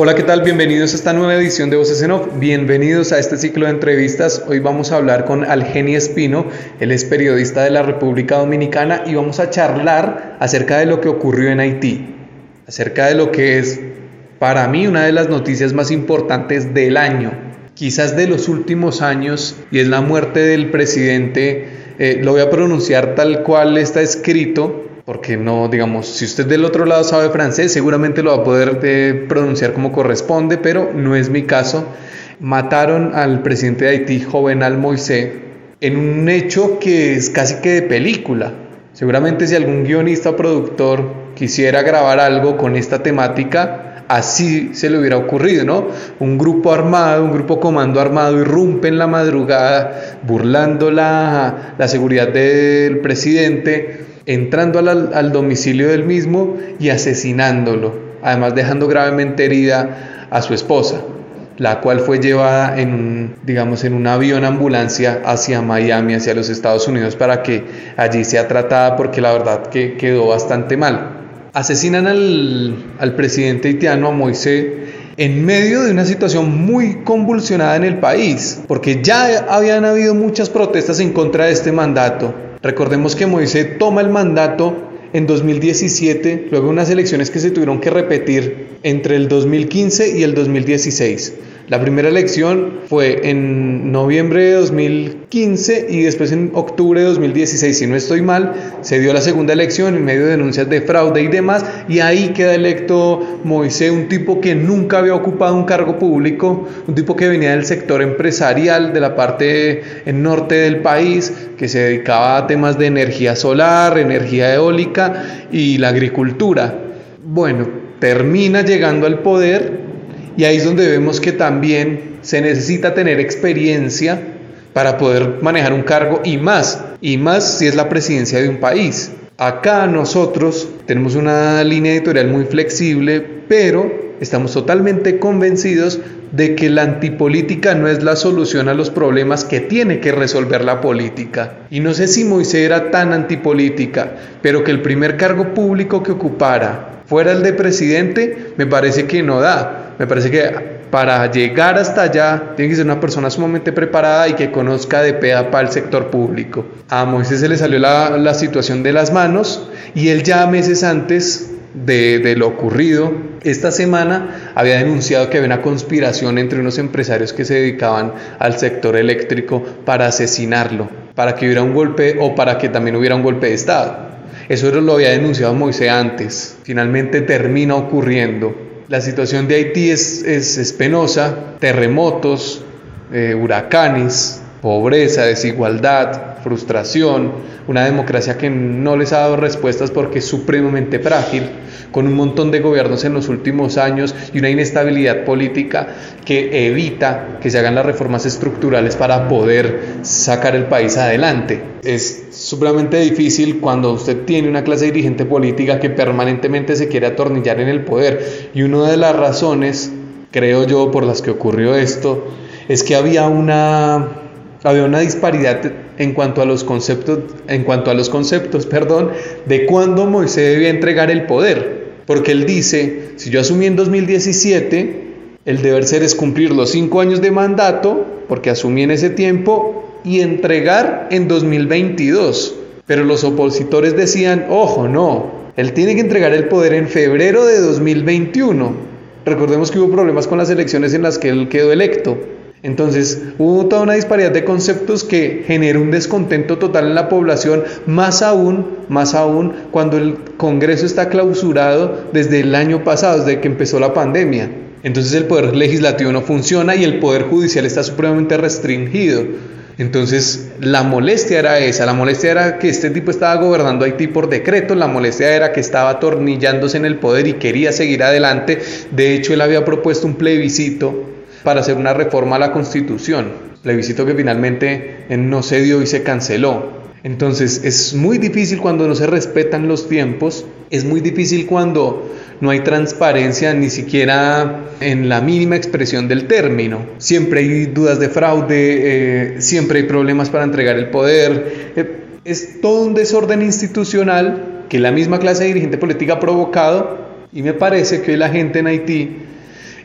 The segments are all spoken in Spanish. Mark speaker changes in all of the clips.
Speaker 1: Hola, ¿qué tal? Bienvenidos a esta nueva edición de Voces en Off. Bienvenidos a este ciclo de entrevistas. Hoy vamos a hablar con Algeni Espino. Él es periodista de la República Dominicana y vamos a charlar acerca de lo que ocurrió en Haití, acerca de lo que es para mí una de las noticias más importantes del año, quizás de los últimos años, y es la muerte del presidente. Eh, lo voy a pronunciar tal cual está escrito, porque no, digamos, si usted del otro lado sabe francés, seguramente lo va a poder eh, pronunciar como corresponde, pero no es mi caso. Mataron al presidente de Haití, Jovenal Moisés, en un hecho que es casi que de película. Seguramente si algún guionista o productor quisiera grabar algo con esta temática, así se le hubiera ocurrido, ¿no? Un grupo armado, un grupo comando armado irrumpe en la madrugada burlando la, la seguridad del presidente entrando al, domicilio del mismo y asesinándolo, además dejando gravemente herida a su esposa, la cual fue llevada en, digamos, en un avión ambulancia hacia Miami, hacia los Estados Unidos, para que allí sea tratada porque la verdad que quedó bastante mal. Asesinan al, al presidente haitiano, a Moisés, en medio de una situación muy convulsionada en el país, porque ya habían habido muchas protestas en contra de este mandato Recordemos que Moisés toma el mandato en 2017, luego unas elecciones que se tuvieron que repetir entre el 2015 y el 2016. La primera elección fue en noviembre de 2015 y después en octubre de 2016, si no estoy mal, se dio la segunda elección en medio de denuncias de fraude y demás, y ahí queda electo Moisés, un tipo que nunca había ocupado un cargo público, un tipo que venía del sector empresarial de la parte norte del país, que se dedicaba a temas de energía solar, energía eólica y la agricultura. Bueno, termina llegando al poder y ahí es donde vemos que también se necesita tener experiencia para poder manejar un cargo y más, y más si es la presidencia de un país. Acá nosotros tenemos una línea editorial muy flexible, pero estamos totalmente convencidos de que la antipolítica no es la solución a los problemas que tiene que resolver la política. Y no sé si Moisés era tan antipolítica, pero que el primer cargo público que ocupara fuera el de presidente, me parece que no da. Me parece que para llegar hasta allá tiene que ser una persona sumamente preparada y que conozca de peda para el sector público. A Moisés se le salió la, situación de las manos y él ya meses antes de, de, lo ocurrido, esta semana había denunciado que había una conspiración entre unos empresarios que se dedicaban al sector eléctrico para asesinarlo, para que hubiera un golpe o para que también hubiera un golpe de Estado. Eso lo había denunciado Moisés antes. Finalmente termina ocurriendo la situación de Haití es, es, penosa, terremotos, eh, huracanes, pobreza, desigualdad, frustración, una democracia que no les ha dado respuestas porque es supremamente frágil, con un montón de gobiernos en los últimos años y una inestabilidad política que evita que se hagan las reformas estructurales para poder sacar el país adelante. Es supremamente difícil cuando usted tiene una clase dirigente política que permanentemente se quiere atornillar en el poder. Y una de las razones, creo yo, por las que ocurrió esto, es que había una, había una disparidad en cuanto a los conceptos, en cuanto a los conceptos, perdón, de cuándo Moisés debía entregar el poder. Porque él dice, si yo asumí en 2017, el deber ser es cumplir los cinco años de mandato, porque asumí en ese tiempo, y entregar en 2022. Pero los opositores decían, ojo, no, él tiene que entregar el poder en febrero de 2021. Recordemos que hubo problemas con las elecciones en las que él quedó electo. Entonces hubo toda una disparidad de conceptos que generó un descontento total en la población, más aún, más aún cuando el Congreso está clausurado desde el año pasado, desde que empezó la pandemia. Entonces el poder legislativo no funciona y el poder judicial está supremamente restringido. Entonces la molestia era esa, la molestia era que este tipo estaba gobernando Haití por decreto, la molestia era que estaba atornillándose en el poder y quería seguir adelante. De hecho, él había propuesto un plebiscito para hacer una reforma a la constitución, plebiscito que finalmente no se dio y se canceló. Entonces es muy difícil cuando no se respetan los tiempos, es muy difícil cuando no hay transparencia ni siquiera en la mínima expresión del término. Siempre hay dudas de fraude, eh, siempre hay problemas para entregar el poder. Eh, es todo un desorden institucional que la misma clase dirigente política ha provocado y me parece que la gente en Haití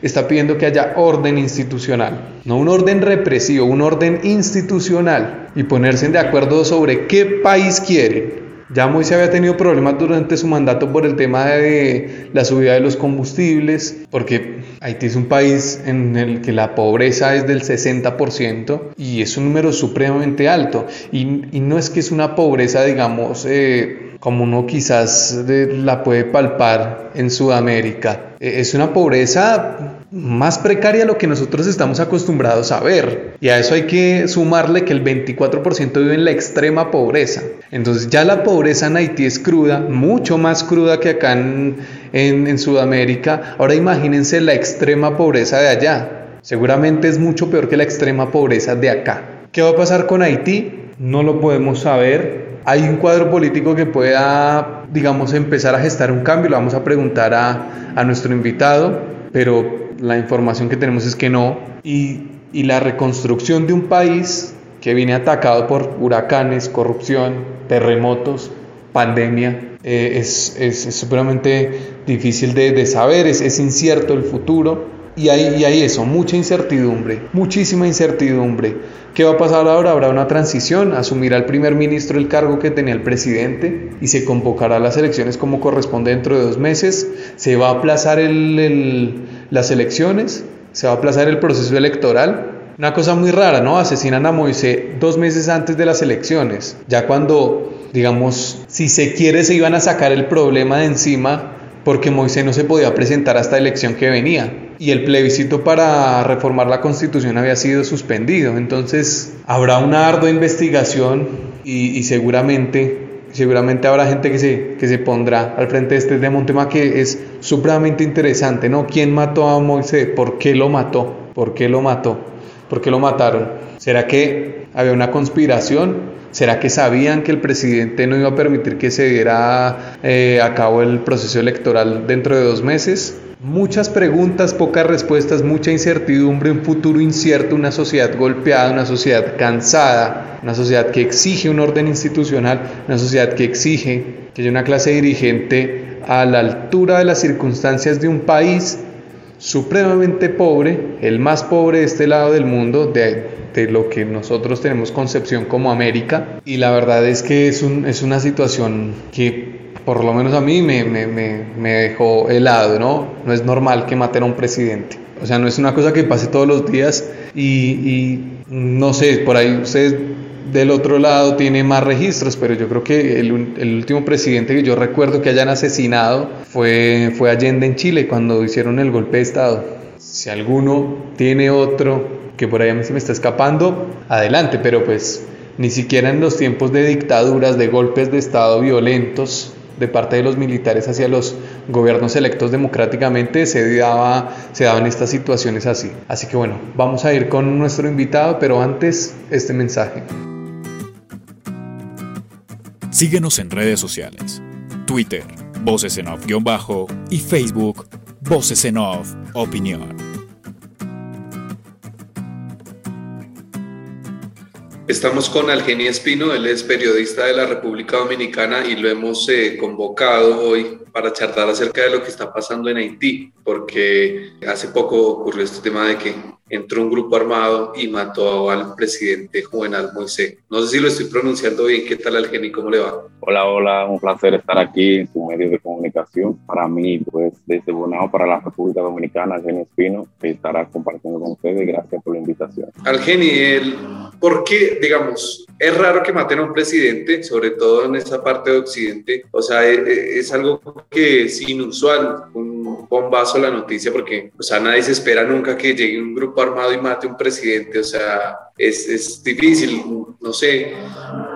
Speaker 1: está pidiendo que haya orden institucional, no un orden represivo, un orden institucional y ponerse de acuerdo sobre qué país quieren. Ya Moisés había tenido problemas durante su mandato por el tema de la subida de los combustibles, porque Haití es un país en el que la pobreza es del 60% y es un número supremamente alto. Y, no es que es una pobreza, digamos, eh, como uno quizás la puede palpar en Sudamérica. E, es una pobreza más precaria a lo que nosotros estamos acostumbrados a ver. Y a eso hay que sumarle que el 24% vive en la extrema pobreza. Entonces ya la pobreza en Haití es cruda, mucho más cruda que acá en, en Sudamérica. Ahora imagínense la extrema pobreza de allá. Seguramente es mucho peor que la extrema pobreza de acá. ¿Qué va a pasar con Haití? No lo podemos saber hay un cuadro político que pueda, digamos, empezar a gestar un cambio. Lo vamos a preguntar a, a nuestro invitado, pero la información que tenemos es que no. Y, y la reconstrucción de un país que viene atacado por huracanes, corrupción, terremotos, pandemia, eh, es, es, es, supremamente difícil de, de saber, es, es, incierto el futuro y hay, y hay eso, mucha incertidumbre, muchísima incertidumbre. ¿Qué va a pasar ahora? Habrá una transición, asumirá el primer ministro el cargo que tenía el presidente y se convocará las elecciones como corresponde dentro de dos meses. Se va a aplazar el, las elecciones, se va a aplazar el proceso electoral. Una cosa muy rara, ¿no? Asesinan a Moisés dos meses antes de las elecciones, ya cuando, digamos, si se quiere se iban a sacar el problema de encima porque Moisés no se podía presentar hasta la elección que venía y el plebiscito para reformar la constitución había sido suspendido. Entonces habrá una ardua investigación y, seguramente, seguramente habrá gente que se, que se pondrá al frente de este tema, un tema que es supremamente interesante, ¿no? ¿Quién mató a Moisés? ¿Por qué lo mató? ¿Por qué lo mató? ¿Por qué lo mataron? ¿Será que había una conspiración? ¿Será que sabían que el presidente no iba a permitir que se diera eh, a cabo el proceso electoral dentro de dos meses? Muchas preguntas, pocas respuestas, mucha incertidumbre, un futuro incierto, una sociedad golpeada, una sociedad cansada, una sociedad que exige un orden institucional, una sociedad que exige que haya una clase dirigente a la altura de las circunstancias de un país supremamente pobre, el más pobre de este lado del mundo, de de lo que nosotros tenemos concepción como América. Y la verdad es que es, un, es una situación que por lo menos a mí me, me, me, dejó helado, ¿no? No es normal que maten a un presidente. O sea, no es una cosa que pase todos los días y, y no sé, por ahí ustedes del otro lado tiene más registros, pero yo creo que el, último presidente que yo recuerdo que hayan asesinado fue, fue Allende en Chile cuando hicieron el golpe de Estado. Si alguno tiene otro que por ahí a se me está escapando, adelante, pero pues ni siquiera en los tiempos de dictaduras, de golpes de Estado violentos de parte de los militares hacia los gobiernos electos democráticamente se, daba, se daban estas situaciones así. Así que bueno, vamos a ir con nuestro invitado, pero antes este mensaje.
Speaker 2: Síguenos en redes sociales, Twitter, Voces en Off-Bajo y Facebook, Voces en Off Opinión.
Speaker 1: Estamos con Algenia Espino, él es periodista de la República Dominicana y lo hemos eh, convocado hoy para charlar acerca de lo que está pasando en Haití, porque hace poco ocurrió este tema de que entró un grupo armado y mató al presidente Juvenal Moisés. No sé si lo estoy pronunciando bien. ¿Qué tal, Algeni? ¿Cómo le va?
Speaker 3: Hola, hola. Un placer estar aquí en su medio de comunicación. Para mí, pues, desde Bonao para la República Dominicana, Algeni Espino, estará compartiendo con ustedes. Gracias por la invitación.
Speaker 1: Algeni, el, ¿por qué, digamos, es raro que maten a un presidente, sobre todo en esa parte de Occidente. O sea, es, e, es algo que es inusual, un bombazo la noticia, porque o sea, nadie se espera nunca que llegue un grupo armado y mate a un presidente. O sea, es, es difícil. No sé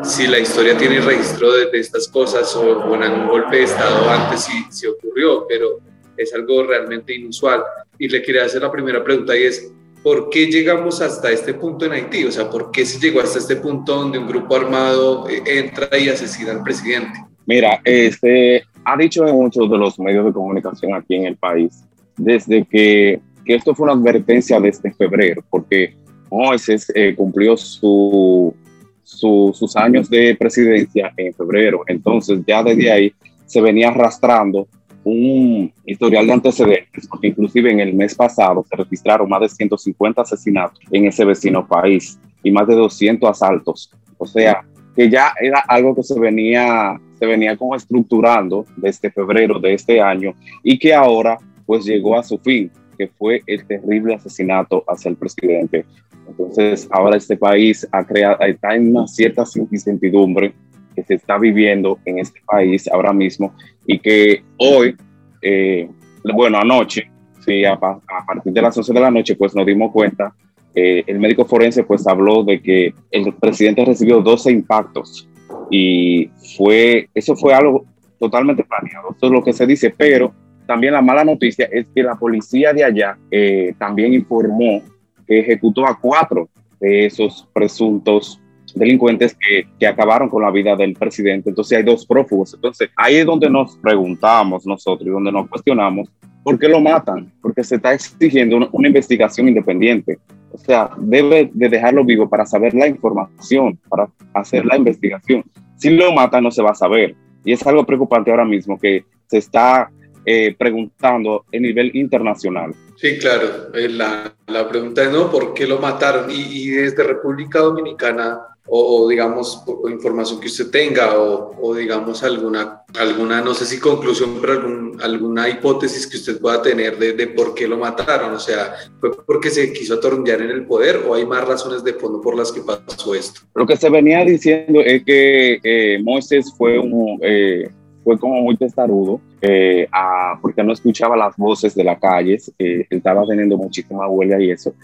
Speaker 1: si la historia tiene registro de, de estas cosas o, o, en algún golpe de Estado antes si, si ocurrió, pero es algo realmente inusual. Y le quería hacer la primera pregunta y es, ¿por qué llegamos hasta este punto en Haití? O sea, ¿por qué se llegó hasta este punto donde un grupo armado eh, entra y asesina al presidente?
Speaker 3: Mira, este, ha dicho en muchos de los medios de comunicación aquí en el país, desde que, que esto fue una advertencia desde febrero, porque Moisés eh, cumplió su, su, sus años de presidencia en febrero, entonces ya desde ahí se venía arrastrando un historial de antecedentes, porque inclusive en el mes pasado se registraron más de 150 asesinatos en ese vecino país y más de 200 asaltos. O sea, que ya era algo que se venía, se venía como estructurando desde febrero de este año y que ahora pues llegó a su fin, que fue el terrible asesinato hacia el presidente. Entonces, ahora este país ha creado, está en una cierta incertidumbre que se está viviendo en este país ahora mismo y que hoy, eh, bueno, anoche, sí, a, a, partir de las 11 de la noche, pues nos dimos cuenta, eh, el médico forense pues habló de que el presidente recibió 12 impactos y fue, eso fue algo totalmente planeado, eso es lo que se dice, pero también la mala noticia es que la policía de allá eh, también informó que ejecutó a cuatro de esos presuntos delincuentes que, que, acabaron con la vida del presidente. Entonces hay dos prófugos. Entonces ahí es donde nos preguntamos nosotros y donde nos cuestionamos por qué lo matan, porque se está exigiendo una, una investigación independiente. O sea, debe de dejarlo vivo para saber la información, para hacer la investigación. Si lo matan no se va a saber. Y es algo preocupante ahora mismo que se está eh, preguntando a nivel internacional.
Speaker 1: Sí, claro. Eh, la, la, pregunta es, ¿no? ¿Por qué lo mataron? Y, y desde República Dominicana, o, o digamos, o información que usted tenga, o, o, digamos, alguna, alguna, no sé si conclusión, pero algún, alguna hipótesis que usted pueda tener de, de, por qué lo mataron. O sea, ¿fue porque se quiso atornillar en el poder o hay más razones de fondo por las que pasó esto?
Speaker 3: Lo que se venía diciendo es que eh, Moisés fue un... Eh, fue como muy testarudo, eh, a, porque no escuchaba las voces de la calle, eh, estaba teniendo muchísima huelga y eso.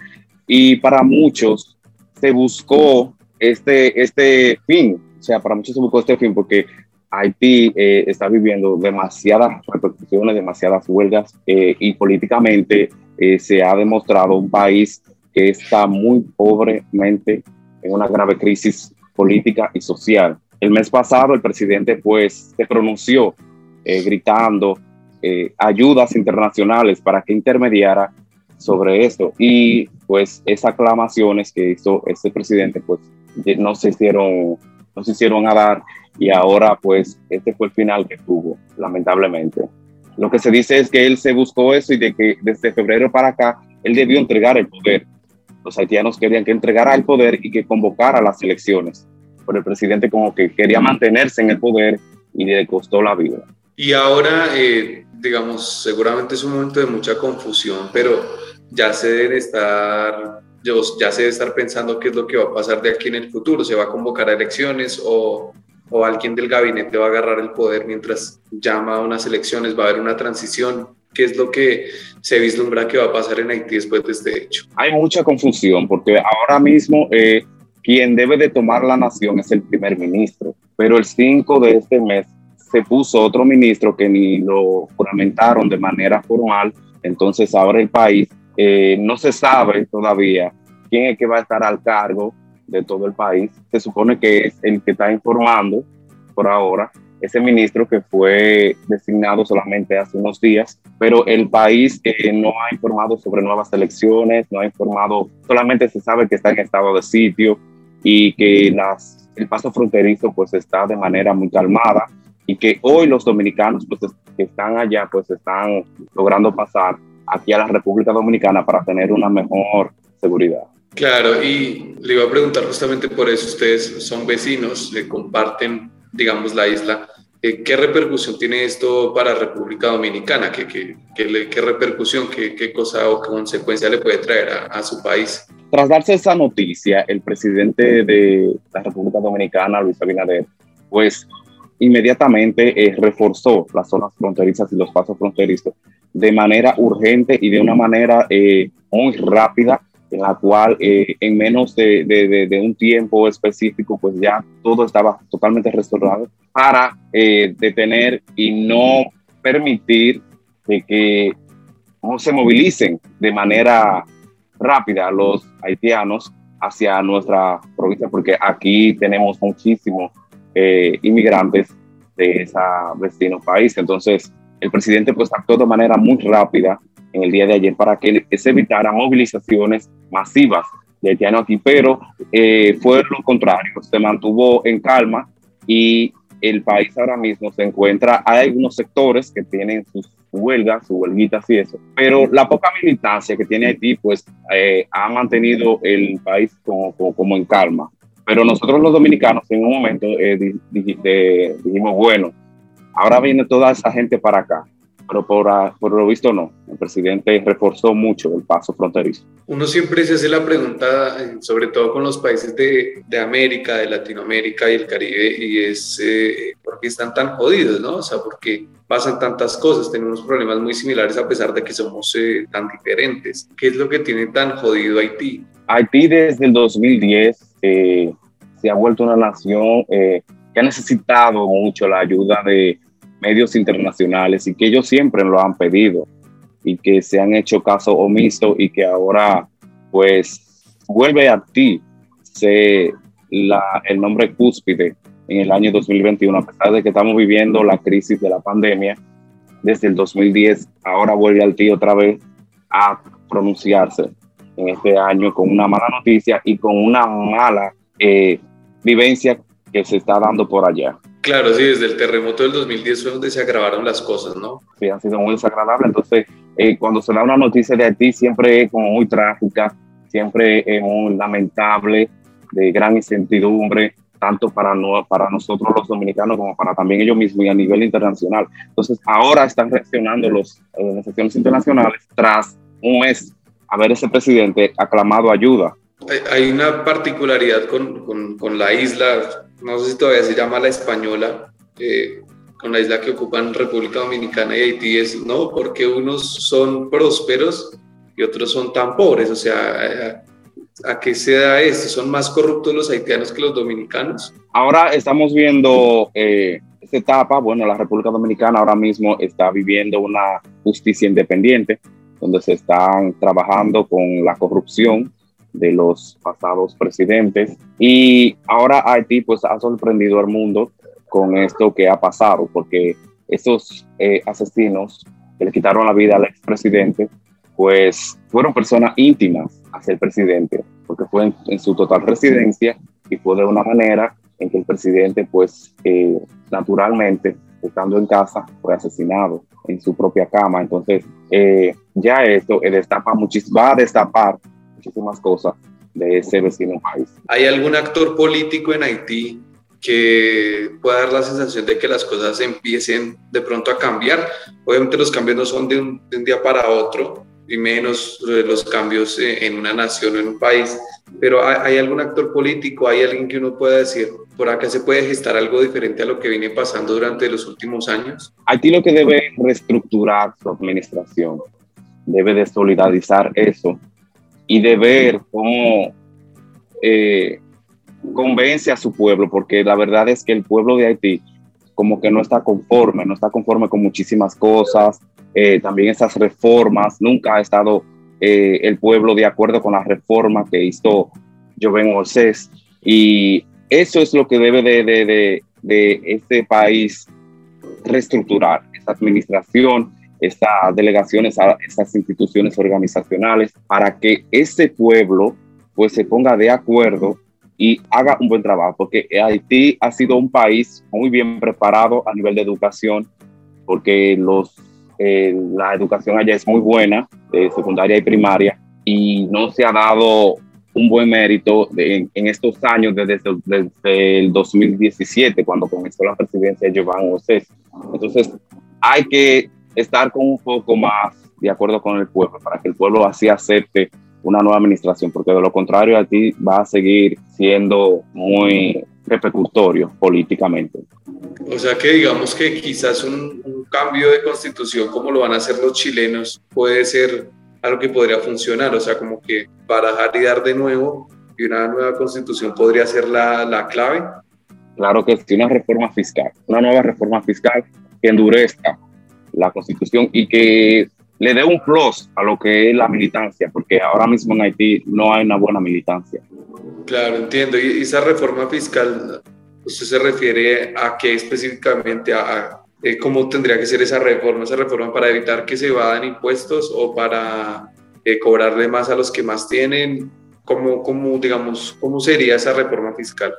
Speaker 3: Y para muchos se buscó este, este fin, o sea, para muchos se buscó este fin porque Haití eh, está viviendo demasiadas repercusiones, demasiadas huelgas eh, y políticamente eh, se ha demostrado un país que está muy pobremente en una grave crisis política y social. El mes pasado el presidente pues se pronunció eh, gritando eh, ayudas internacionales para que intermediara sobre esto. Y pues esas aclamaciones que hizo este presidente pues no se hicieron no se hicieron a dar y ahora pues este fue el final que tuvo lamentablemente. Lo que se dice es que él se buscó eso y de que desde febrero para acá él debió entregar el poder. Los haitianos querían que entregara el poder y que convocara las elecciones pero el presidente como que quería mantenerse en el poder y le costó la vida.
Speaker 1: Y ahora, eh, digamos, seguramente es un momento de mucha confusión, pero ya se debe estar, ya se debe estar pensando qué es lo que va a pasar de aquí en el futuro. ¿Se va a convocar a elecciones o, o alguien del gabinete va a agarrar el poder mientras llama a unas elecciones? ¿Va a haber una transición? ¿Qué es lo que se vislumbra que va a pasar en Haití después de este hecho?
Speaker 3: Hay mucha confusión porque ahora mismo... Eh, quien debe de tomar la nación es el primer ministro. Pero el 5 de este mes se puso otro ministro que ni lo juramentaron de manera formal. Entonces ahora el país eh, no se sabe todavía quién es que va a estar al cargo de todo el país. Se supone que es el que está informando por ahora, ese ministro que fue designado solamente hace unos días, pero el país eh, no ha informado sobre nuevas elecciones, no ha informado, solamente se sabe que está en estado de sitio, y que las, el paso fronterizo pues está de manera muy calmada y que hoy los dominicanos pues, que están allá pues están logrando pasar aquí a la República Dominicana para tener una mejor seguridad.
Speaker 1: Claro, y le iba a preguntar justamente por eso, ustedes son vecinos, le comparten, digamos, la isla. Eh, ¿Qué repercusión tiene esto para República Dominicana? ¿Qué, qué, qué, qué repercusión, qué, qué, cosa o qué consecuencia le puede traer a, a su país?
Speaker 3: tras darse esa noticia, el presidente de la República Dominicana, Luis Abinader, pues inmediatamente eh, reforzó las zonas fronterizas y los pasos fronterizos de manera urgente y de una manera eh, muy rápida, en la cual eh, en menos de, de, un tiempo específico, pues ya todo estaba totalmente restaurado para detener y no permitir de que no se movilicen de manera rápida los haitianos hacia nuestra provincia, porque aquí tenemos muchísimos eh, inmigrantes de ese vecino país. Entonces, el presidente pues actuó de manera muy rápida en el día de ayer para que se evitaran movilizaciones masivas de haitianos aquí, pero eh, fue lo contrario, se mantuvo en calma y el país ahora mismo se encuentra, hay algunos sectores que tienen sus huelgas, sus huelguitas y eso, pero la poca militancia que tiene Haití, pues eh, ha mantenido el país como, como, en calma. Pero nosotros los dominicanos en un momento eh, dijimos, bueno, ahora viene toda esa gente para acá pero por, por, lo visto no. El presidente reforzó mucho el paso fronterizo.
Speaker 1: Uno siempre se hace la pregunta, eh, sobre todo con los países de, de América, de Latinoamérica y el Caribe, y es eh, por qué están tan jodidos, ¿no? O sea, por qué pasan tantas cosas, tenemos problemas muy similares a pesar de que somos eh, tan diferentes. ¿Qué es lo que tiene tan jodido Haití?
Speaker 3: Haití desde el 2010 se ha vuelto una nación que ha necesitado mucho la ayuda de medios internacionales y que ellos siempre lo han pedido y que se han hecho caso omiso y que ahora pues vuelve a ti se, la, el nombre cúspide en el año 2021, a pesar de que estamos viviendo la crisis de la pandemia desde el 2010, ahora vuelve al ti otra vez a pronunciarse en este año con una mala noticia y con una mala eh, vivencia que se está dando por allá.
Speaker 1: Claro, sí, desde el terremoto del 2010 fue donde se agravaron las cosas, ¿no?
Speaker 3: Sí, ha sido muy desagradable. Entonces, eh, cuando se da una noticia de Haití, siempre es como muy trágica, siempre es muy lamentable, de gran incertidumbre, tanto para, no, para nosotros los dominicanos como para también ellos mismos y a nivel internacional. Entonces, ahora están reaccionando las organizaciones internacionales tras un mes haber ese presidente aclamado ayuda.
Speaker 1: Hay una particularidad con, con, con la isla, no sé si todavía se llama la española, eh, con la isla que ocupan República Dominicana y Haití, es, ¿no? Porque unos son prósperos y otros son tan pobres, o sea, ¿a, qué se da esto? ¿Son más corruptos los haitianos que los dominicanos?
Speaker 3: Ahora estamos viendo eh, esta etapa, bueno, la República Dominicana ahora mismo está viviendo una justicia independiente, donde se están trabajando con la corrupción de los pasados presidentes. Y ahora Haití pues ha sorprendido al mundo con esto que ha pasado, porque esos eh, asesinos que le quitaron la vida al expresidente, pues fueron personas íntimas hacia el presidente, porque fue en, su total residencia y fue de una manera en que el presidente pues eh, naturalmente estando en casa fue asesinado en su propia cama. Entonces eh, ya esto destapa va a destapar muchísimas cosas de ese vecino país.
Speaker 1: ¿Hay algún actor político en Haití que pueda dar la sensación de que las cosas empiecen de pronto a cambiar? Obviamente los cambios no son de un, día para otro, y menos los cambios en una nación o en un país, pero ¿hay, algún actor político, hay alguien que uno pueda decir, por acá se puede gestar algo diferente a lo que viene pasando durante los últimos años?
Speaker 3: Haití lo que debe reestructurar su administración, debe de solidarizar eso y de ver cómo eh, convence a su pueblo, porque la verdad es que el pueblo de Haití como que no está conforme, no está conforme con muchísimas cosas, eh, también esas reformas, nunca ha estado eh, el pueblo de acuerdo con las reformas que hizo Joven Moisés, y eso es lo que debe de, de, de este país reestructurar, esa administración, estas delegaciones, a estas instituciones organizacionales, para que ese pueblo pues se ponga de acuerdo y haga un buen trabajo, porque Haití ha sido un país muy bien preparado a nivel de educación, porque los, eh, la educación allá es muy buena, de secundaria y primaria, y no se ha dado un buen mérito en, estos años desde, desde, el 2017, cuando comenzó la presidencia de Giovanni José. Entonces, hay que estar con un poco más de acuerdo con el pueblo, para que el pueblo así acepte una nueva administración, porque de lo contrario a ti va a seguir siendo muy repercutorio políticamente.
Speaker 1: O sea que digamos que quizás un, un, cambio de constitución como lo van a hacer los chilenos puede ser algo que podría funcionar, o sea, como que barajar y dar de nuevo y una nueva constitución podría ser la, la clave.
Speaker 3: Claro que sí, una reforma fiscal, una nueva reforma fiscal que endurezca la constitución y que le dé un plus a lo que es la militancia, porque ahora mismo en Haití no hay una buena militancia.
Speaker 1: Claro, entiendo. ¿Y esa reforma fiscal, usted se refiere a qué específicamente? ¿A, eh, cómo tendría que ser esa reforma? ¿Esa reforma para evitar que se evadan impuestos o para eh, cobrarle más a los que más tienen? ¿Cómo, cómo, digamos, ¿Cómo sería esa reforma fiscal?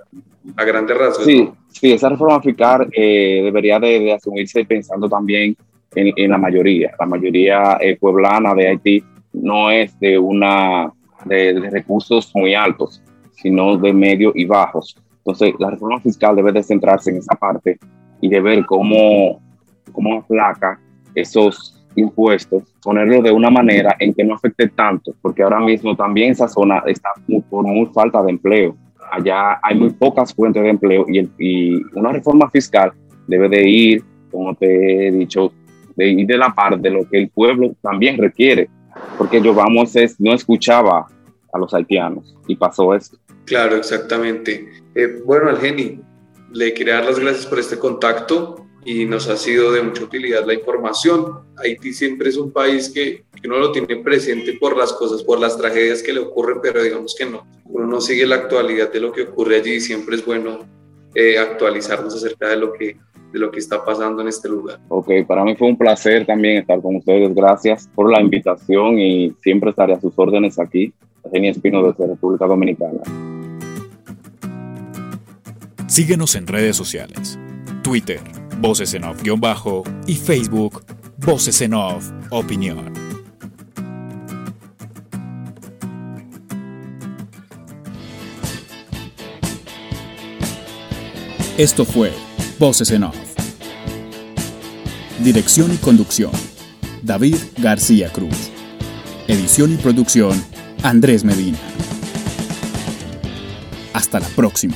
Speaker 1: A grandes rasgos.
Speaker 3: Sí, sí esa reforma fiscal eh, debería de, asumirse pensando también en, la mayoría. La mayoría eh, pueblana de Haití no es de, una, de recursos muy altos sino de medios y bajos. Entonces, la reforma fiscal debe de centrarse en esa parte y de ver cómo, cómo esos impuestos, ponerlo de una manera en que no afecte tanto, porque ahora mismo también esa zona está muy, por muy falta de empleo. Allá hay muy pocas fuentes de empleo y, una reforma fiscal debe de ir, como te he dicho, de ir de la parte de lo que el pueblo también requiere, porque yo vamos es, no escuchaba a los haitianos y pasó esto.
Speaker 1: Claro, exactamente. Eh, bueno, Algeni, le quería dar las gracias por este contacto y nos ha sido de mucha utilidad la información. Haití siempre es un país que, que uno lo tiene presente por las cosas, por las tragedias que le ocurren, pero digamos que no. Uno no sigue la actualidad de lo que ocurre allí y siempre es bueno eh, actualizarnos acerca de lo que de lo que está pasando en este lugar.
Speaker 3: Ok, para mí fue un placer también estar con ustedes. Gracias por la invitación y siempre estaré a sus órdenes aquí. Eugenia Espino desde República Dominicana.
Speaker 2: Síguenos en redes sociales. Twitter, Voces en Off-Bajo y Facebook, Voces en Off Opinión. Esto fue Voces en Off. Dirección y conducción, David García Cruz. Edición y producción, Andrés Medina. Hasta la próxima.